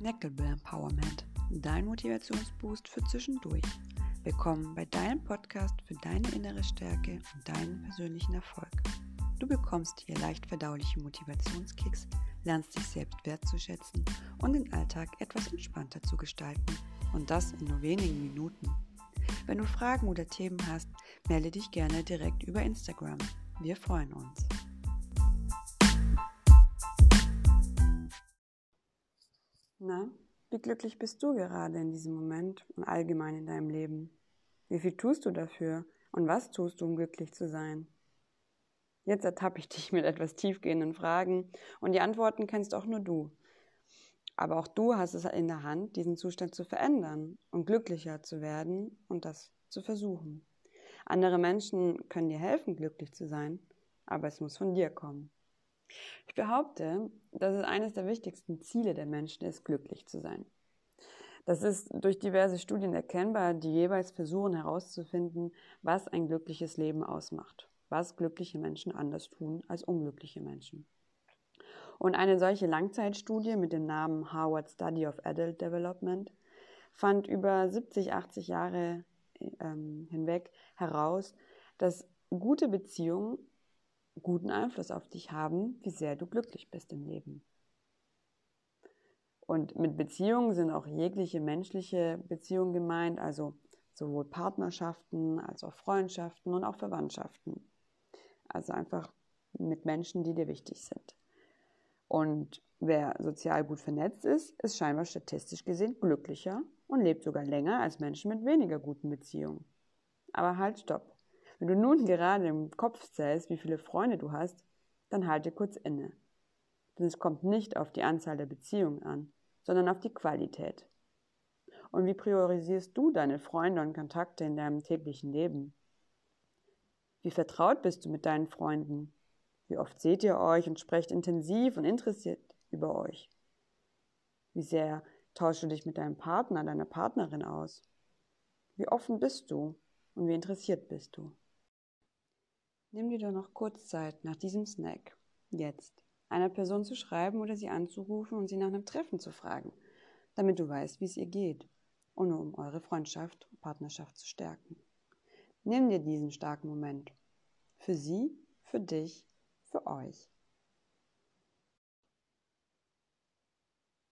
Remarkable Empowerment, dein Motivationsboost für zwischendurch. Willkommen bei deinem Podcast für deine innere Stärke und deinen persönlichen Erfolg. Du bekommst hier leicht verdauliche Motivationskicks, lernst dich selbst wertzuschätzen und den Alltag etwas entspannter zu gestalten. Und das in nur wenigen Minuten. Wenn du Fragen oder Themen hast, melde dich gerne direkt über Instagram. Wir freuen uns. Na, wie glücklich bist du gerade in diesem Moment und allgemein in deinem Leben? Wie viel tust du dafür und was tust du, um glücklich zu sein? Jetzt ertappe ich dich mit etwas tiefgehenden Fragen und die Antworten kennst auch nur du. Aber auch du hast es in der Hand, diesen Zustand zu verändern und glücklicher zu werden und das zu versuchen. Andere Menschen können dir helfen, glücklich zu sein, aber es muss von dir kommen. Ich behaupte, dass es eines der wichtigsten Ziele der Menschen ist, glücklich zu sein. Das ist durch diverse Studien erkennbar, die jeweils versuchen herauszufinden, was ein glückliches Leben ausmacht, was glückliche Menschen anders tun als unglückliche Menschen. Und eine solche Langzeitstudie mit dem Namen Harvard Study of Adult Development fand über 70, 80 Jahre ähm, hinweg heraus, dass gute Beziehungen guten Einfluss auf dich haben, wie sehr du glücklich bist im Leben. Und mit Beziehungen sind auch jegliche menschliche Beziehungen gemeint, also sowohl Partnerschaften als auch Freundschaften und auch Verwandtschaften. Also einfach mit Menschen, die dir wichtig sind. Und wer sozial gut vernetzt ist, ist scheinbar statistisch gesehen glücklicher und lebt sogar länger als Menschen mit weniger guten Beziehungen. Aber halt, stopp. Wenn du nun gerade im Kopf zählst, wie viele Freunde du hast, dann halte kurz inne. Denn es kommt nicht auf die Anzahl der Beziehungen an, sondern auf die Qualität. Und wie priorisierst du deine Freunde und Kontakte in deinem täglichen Leben? Wie vertraut bist du mit deinen Freunden? Wie oft seht ihr euch und sprecht intensiv und interessiert über euch? Wie sehr tauschst du dich mit deinem Partner, deiner Partnerin aus? Wie offen bist du und wie interessiert bist du? Nimm dir doch noch kurz Zeit nach diesem Snack, jetzt, einer Person zu schreiben oder sie anzurufen und sie nach einem Treffen zu fragen, damit du weißt, wie es ihr geht und um eure Freundschaft und Partnerschaft zu stärken. Nimm dir diesen starken Moment. Für sie, für dich, für euch.